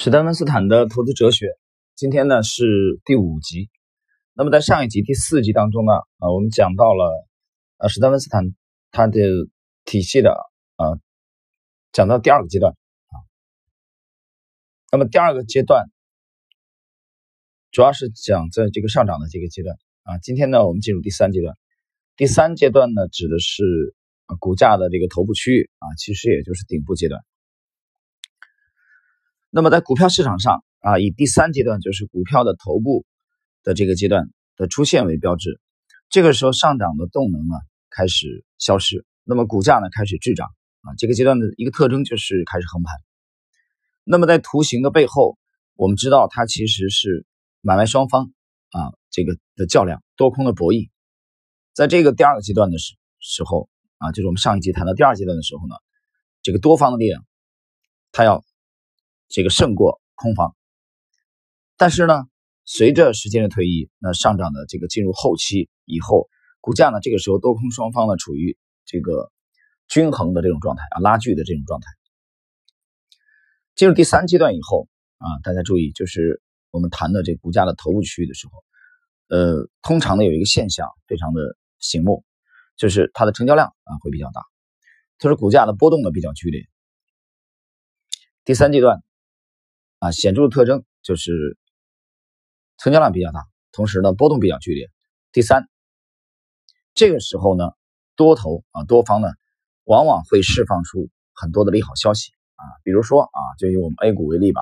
史丹文斯坦的投资哲学，今天呢是第五集。那么在上一集第四集当中呢，啊，我们讲到了呃史丹文斯坦他的体系的啊，讲到第二个阶段啊。那么第二个阶段主要是讲在这个上涨的这个阶段啊。今天呢，我们进入第三阶段。第三阶段呢，指的是股价的这个头部区域啊，其实也就是顶部阶段。那么在股票市场上啊，以第三阶段就是股票的头部的这个阶段的出现为标志，这个时候上涨的动能呢开始消失，那么股价呢开始滞涨啊，这个阶段的一个特征就是开始横盘。那么在图形的背后，我们知道它其实是买卖双方啊这个的较量，多空的博弈。在这个第二个阶段的时时候啊，就是我们上一集谈到第二阶段的时候呢，这个多方的力量，它要。这个胜过空方，但是呢，随着时间的推移，那上涨的这个进入后期以后，股价呢，这个时候多空双方呢处于这个均衡的这种状态啊，拉锯的这种状态。进入第三阶段以后啊，大家注意，就是我们谈的这股价的头部区域的时候，呃，通常呢有一个现象非常的醒目，就是它的成交量啊会比较大，就是股价的波动呢比较剧烈。第三阶段。啊，显著的特征就是成交量比较大，同时呢波动比较剧烈。第三，这个时候呢多头啊多方呢往往会释放出很多的利好消息啊，比如说啊就以我们 A 股为例吧，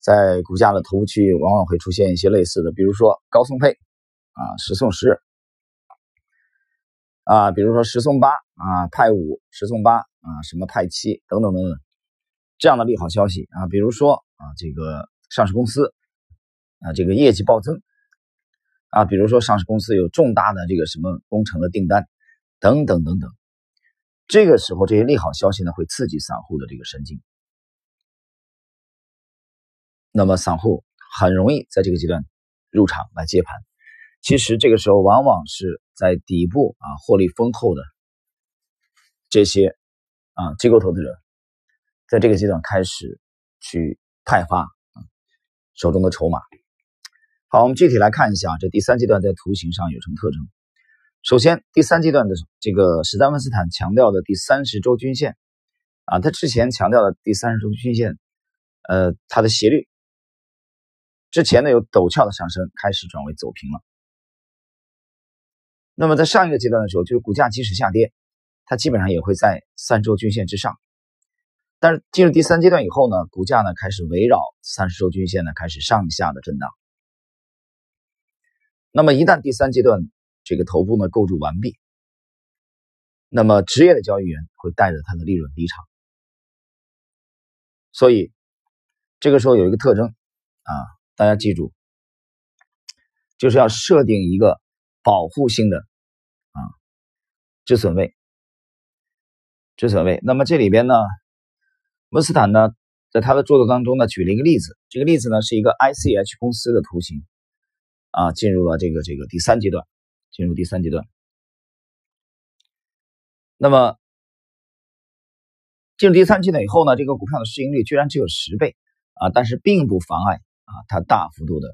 在股价的头部区域往往会出现一些类似的，比如说高送配啊十送十啊，比如说十送八啊派五十送八啊什么派七等等等等这样的利好消息啊，比如说。啊，这个上市公司啊，这个业绩暴增啊，比如说上市公司有重大的这个什么工程的订单等等等等，这个时候这些利好消息呢，会刺激散户的这个神经，那么散户很容易在这个阶段入场来接盘。其实这个时候往往是在底部啊获利丰厚的这些啊机构投资者，在这个阶段开始去。派发手中的筹码。好，我们具体来看一下这第三阶段在图形上有什么特征。首先，第三阶段的这个史丹文斯坦强调的第三十周均线啊，他之前强调的第三十周均线，呃，它的斜率之前呢有陡峭的上升，开始转为走平了。那么在上一个阶段的时候，就是股价即使下跌，它基本上也会在三周均线之上。但是进入第三阶段以后呢，股价呢开始围绕三十周均线呢开始上下的震荡。那么一旦第三阶段这个头部呢构筑完毕，那么职业的交易员会带着他的利润离场。所以这个时候有一个特征啊，大家记住，就是要设定一个保护性的啊止损位，止损位。那么这里边呢？温斯坦呢，在他的著作当中呢，举了一个例子。这个例子呢，是一个 ICH 公司的图形，啊，进入了这个这个第三阶段，进入第三阶段。那么进入第三阶段以后呢，这个股票的市盈率居然只有十倍啊，但是并不妨碍啊它大幅度的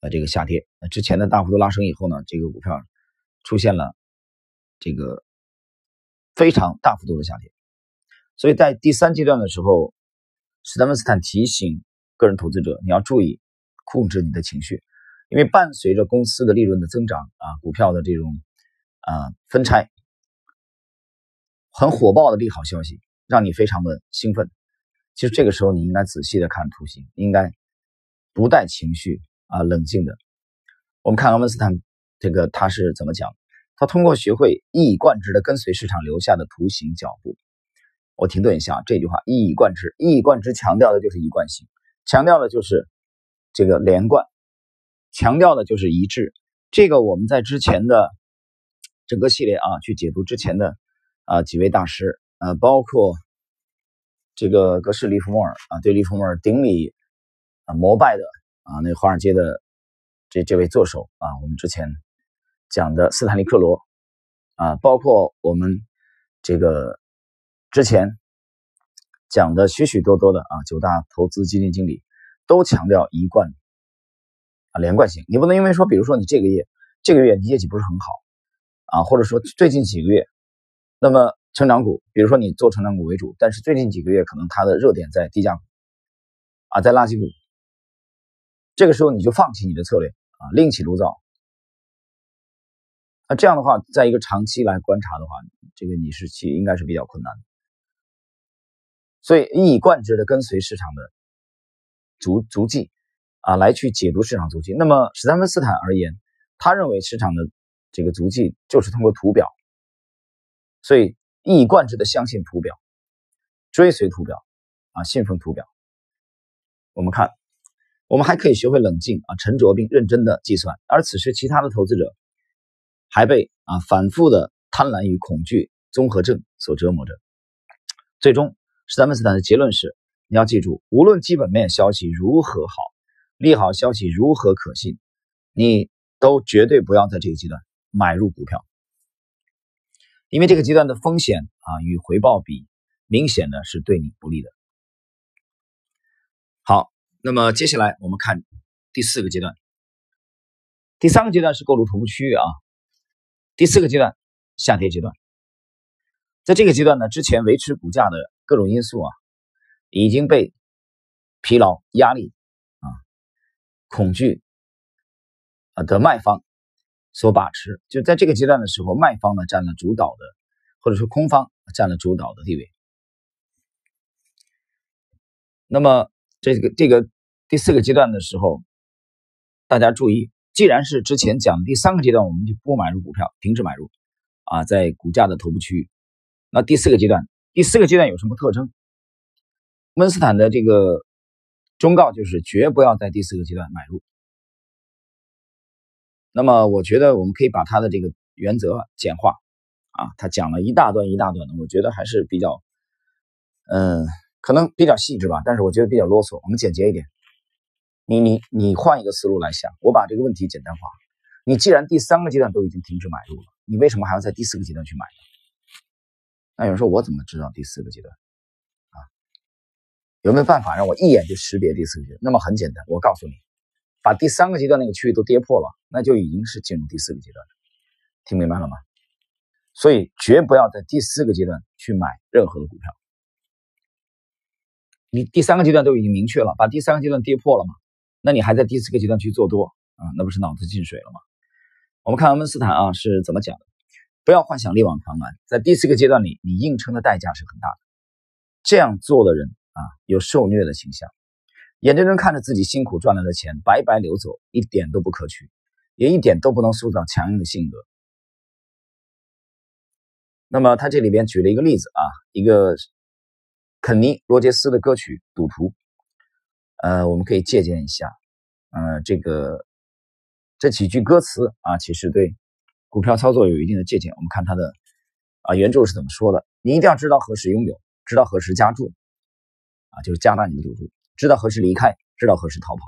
呃这个下跌。那之前的大幅度拉升以后呢，这个股票出现了这个非常大幅度的下跌。所以在第三阶段的时候，史丹文斯坦提醒个人投资者，你要注意控制你的情绪，因为伴随着公司的利润的增长啊，股票的这种啊分拆，很火爆的利好消息，让你非常的兴奋。其实这个时候你应该仔细的看图形，应该不带情绪啊，冷静的。我们看文斯坦这个他是怎么讲？他通过学会一以贯之的跟随市场留下的图形脚步。我停顿一下，这句话一以贯之，一以贯之强调的就是一贯性，强调的就是这个连贯，强调的就是一致。这个我们在之前的整个系列啊，去解读之前的啊几位大师啊，包括这个格式利弗莫尔啊，对利弗莫尔顶礼啊膜拜的啊，那华尔街的这这位作手啊，我们之前讲的斯坦利克罗啊，包括我们这个。之前讲的许许多多的啊，九大投资基金经理都强调一贯啊连贯性。你不能因为说，比如说你这个月这个月你业绩不是很好啊，或者说最近几个月，那么成长股，比如说你做成长股为主，但是最近几个月可能它的热点在低价股啊，在垃圾股，这个时候你就放弃你的策略啊，另起炉灶。那这样的话，在一个长期来观察的话，这个你是其应该是比较困难的。所以一以贯之的跟随市场的足足迹啊，来去解读市场足迹。那么史丹芬斯坦而言，他认为市场的这个足迹就是通过图表，所以一以贯之的相信图表，追随图表啊，信奉图表。我们看，我们还可以学会冷静啊，沉着并认真的计算。而此时，其他的投资者还被啊反复的贪婪与恐惧综合症所折磨着，最终。史丹斯坦的结论是：你要记住，无论基本面消息如何好，利好消息如何可信，你都绝对不要在这个阶段买入股票，因为这个阶段的风险啊与回报比明显的是对你不利的。好，那么接下来我们看第四个阶段，第三个阶段是构筑头部区域啊，第四个阶段下跌阶段，在这个阶段呢，之前维持股价的。各种因素啊，已经被疲劳、压力啊、恐惧啊的卖方所把持。就在这个阶段的时候，卖方呢占了主导的，或者说空方占了主导的地位。那么这个这个第四个阶段的时候，大家注意，既然是之前讲第三个阶段，我们就不买入股票，停止买入啊，在股价的头部区域。那第四个阶段。第四个阶段有什么特征？温斯坦的这个忠告就是绝不要在第四个阶段买入。那么，我觉得我们可以把他的这个原则简化啊，他讲了一大段一大段的，我觉得还是比较，嗯，可能比较细致吧，但是我觉得比较啰嗦。我们简洁一点，你你你换一个思路来想，我把这个问题简单化。你既然第三个阶段都已经停止买入了，你为什么还要在第四个阶段去买呢？那有人说，我怎么知道第四个阶段啊？有没有办法让我一眼就识别第四个阶段？那么很简单，我告诉你，把第三个阶段那个区域都跌破了，那就已经是进入第四个阶段。听明白了吗？所以绝不要在第四个阶段去买任何的股票。你第三个阶段都已经明确了，把第三个阶段跌破了嘛？那你还在第四个阶段去做多啊？那不是脑子进水了吗？我们看温斯坦啊是怎么讲的。不要幻想力挽狂澜，在第四个阶段里，你硬撑的代价是很大的。这样做的人啊，有受虐的倾向，眼睁睁看着自己辛苦赚来的钱白白流走，一点都不可取，也一点都不能塑造强硬的性格。那么他这里边举了一个例子啊，一个肯尼·罗杰斯的歌曲《赌徒》，呃，我们可以借鉴一下，呃，这个这几句歌词啊，其实对。股票操作有一定的借鉴，我们看它的啊原著是怎么说的？你一定要知道何时拥有，知道何时加注，啊，就是加大你的赌注，知道何时离开，知道何时逃跑。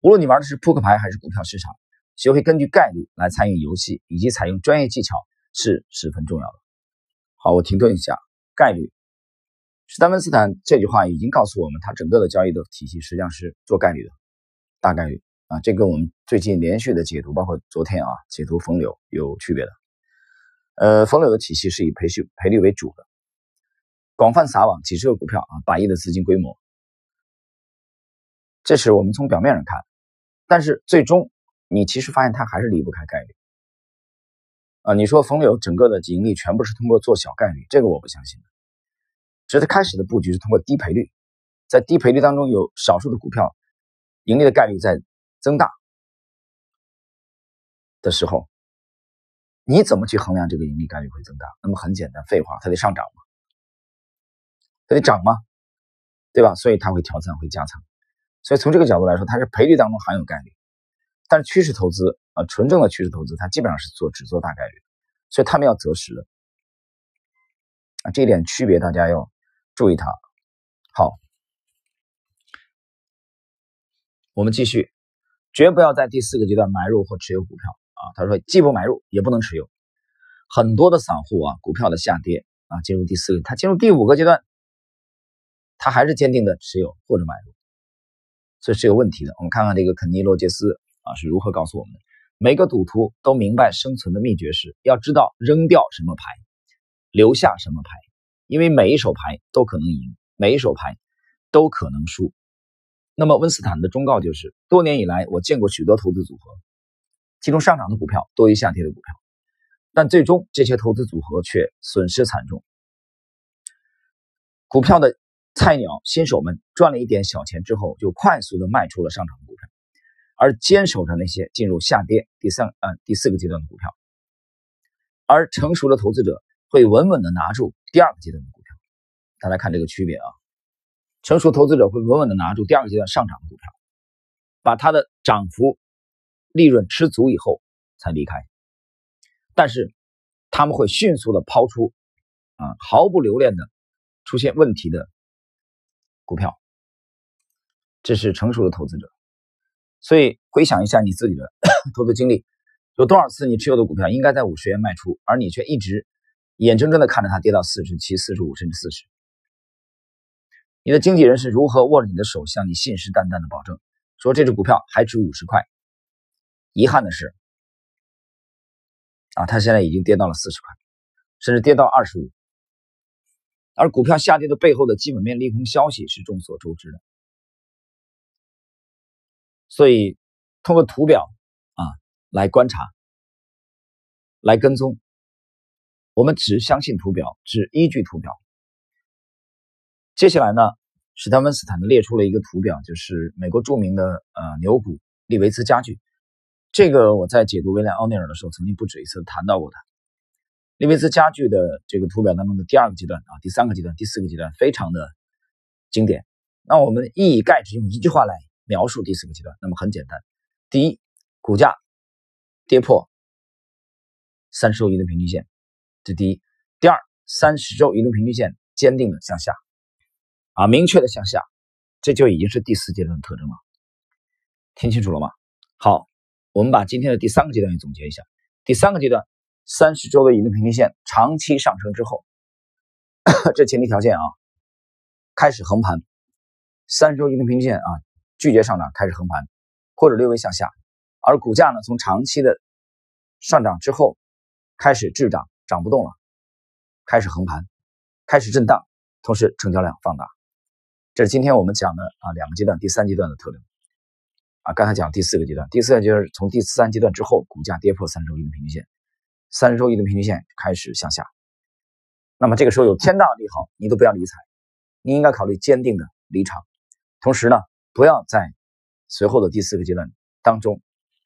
无论你玩的是扑克牌还是股票市场，学会根据概率来参与游戏，以及采用专业技巧是十分重要的。好，我停顿一下，概率。史丹文斯坦这句话已经告诉我们，他整个的交易的体系实际上是做概率的，大概率。啊，这跟我们最近连续的解读，包括昨天啊解读冯柳有区别的。呃，冯柳的体系是以培训赔率为主的，广泛撒网几十个股票啊，百亿的资金规模，这是我们从表面上看，但是最终你其实发现它还是离不开概率。啊，你说冯柳整个的盈利全部是通过做小概率，这个我不相信的。只是开始的布局是通过低赔率，在低赔率当中有少数的股票盈利的概率在。增大的时候，你怎么去衡量这个盈利概率会增大？那么很简单，废话，它得上涨嘛，它得涨吗？对吧？所以它会调仓，会加仓。所以从这个角度来说，它是赔率当中含有概率。但是趋势投资啊，纯正的趋势投资，它基本上是做只做大概率，所以他们要择时的啊，这一点区别大家要注意它。好，我们继续。绝不要在第四个阶段买入或持有股票啊！他说，既不买入也不能持有。很多的散户啊，股票的下跌啊，进入第四个，他进入第五个阶段他还是坚定的持有或者买入，这是有问题的。我们看看这个肯尼·罗杰斯啊是如何告诉我们的：每个赌徒都明白生存的秘诀是要知道扔掉什么牌，留下什么牌，因为每一手牌都可能赢，每一手牌都可能输。那么温斯坦的忠告就是：多年以来，我见过许多投资组合，其中上涨的股票多于下跌的股票，但最终这些投资组合却损失惨重。股票的菜鸟新手们赚了一点小钱之后，就快速的卖出了上涨的股票，而坚守着那些进入下跌第三呃第四个阶段的股票。而成熟的投资者会稳稳的拿住第二个阶段的股票。大家看这个区别啊。成熟投资者会稳稳的拿住第二个阶段上涨的股票，把它的涨幅、利润吃足以后才离开。但是他们会迅速的抛出，啊，毫不留恋的出现问题的股票。这是成熟的投资者。所以回想一下你自己的投资经历，有多少次你持有的股票应该在五十元卖出，而你却一直眼睁睁的看着它跌到四十七、四十五甚至四十。你的经纪人是如何握着你的手，向你信誓旦旦的保证，说这只股票还值五十块？遗憾的是，啊，它现在已经跌到了四十块，甚至跌到二十五。而股票下跌的背后的基本面利空消息是众所周知的。所以，通过图表啊来观察、来跟踪，我们只相信图表，只依据图表。接下来呢，史丹温斯坦列出了一个图表，就是美国著名的呃牛股利维兹家具。这个我在解读威廉奥尼尔的时候，曾经不止一次谈到过它。利维兹家具的这个图表当中的第二个阶段啊，第三个阶段、第四个阶段非常的经典。那我们一以概之，用一句话来描述第四个阶段，那么很简单：第一，股价跌破三十周移动平均线，这第一；第二，三十周移动平均线坚定的向下。啊，明确的向下，这就已经是第四阶段的特征了。听清楚了吗？好，我们把今天的第三个阶段也总结一下。第三个阶段，三十周的移动平均线长期上升之后，这前提条件啊，开始横盘，三十周移动平均线啊拒绝上涨，开始横盘或者略微向下，而股价呢从长期的上涨之后开始滞涨，涨不动了，开始横盘，开始震荡，同时成交量放大。这是今天我们讲的啊两个阶段，第三阶段的特征啊。刚才讲第四个阶段，第四个就是从第三阶段之后，股价跌破三十周移动平均线，三十周移动平均线开始向下。那么这个时候有天大的利好，你都不要理睬，你应该考虑坚定的离场。同时呢，不要在随后的第四个阶段当中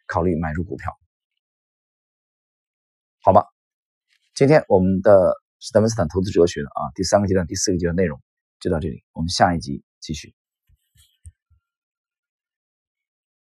考虑买入股票，好吧？今天我们的史丹文斯坦投资哲学的啊第三个阶段、第四个阶段内容。就到这里，我们下一集继续。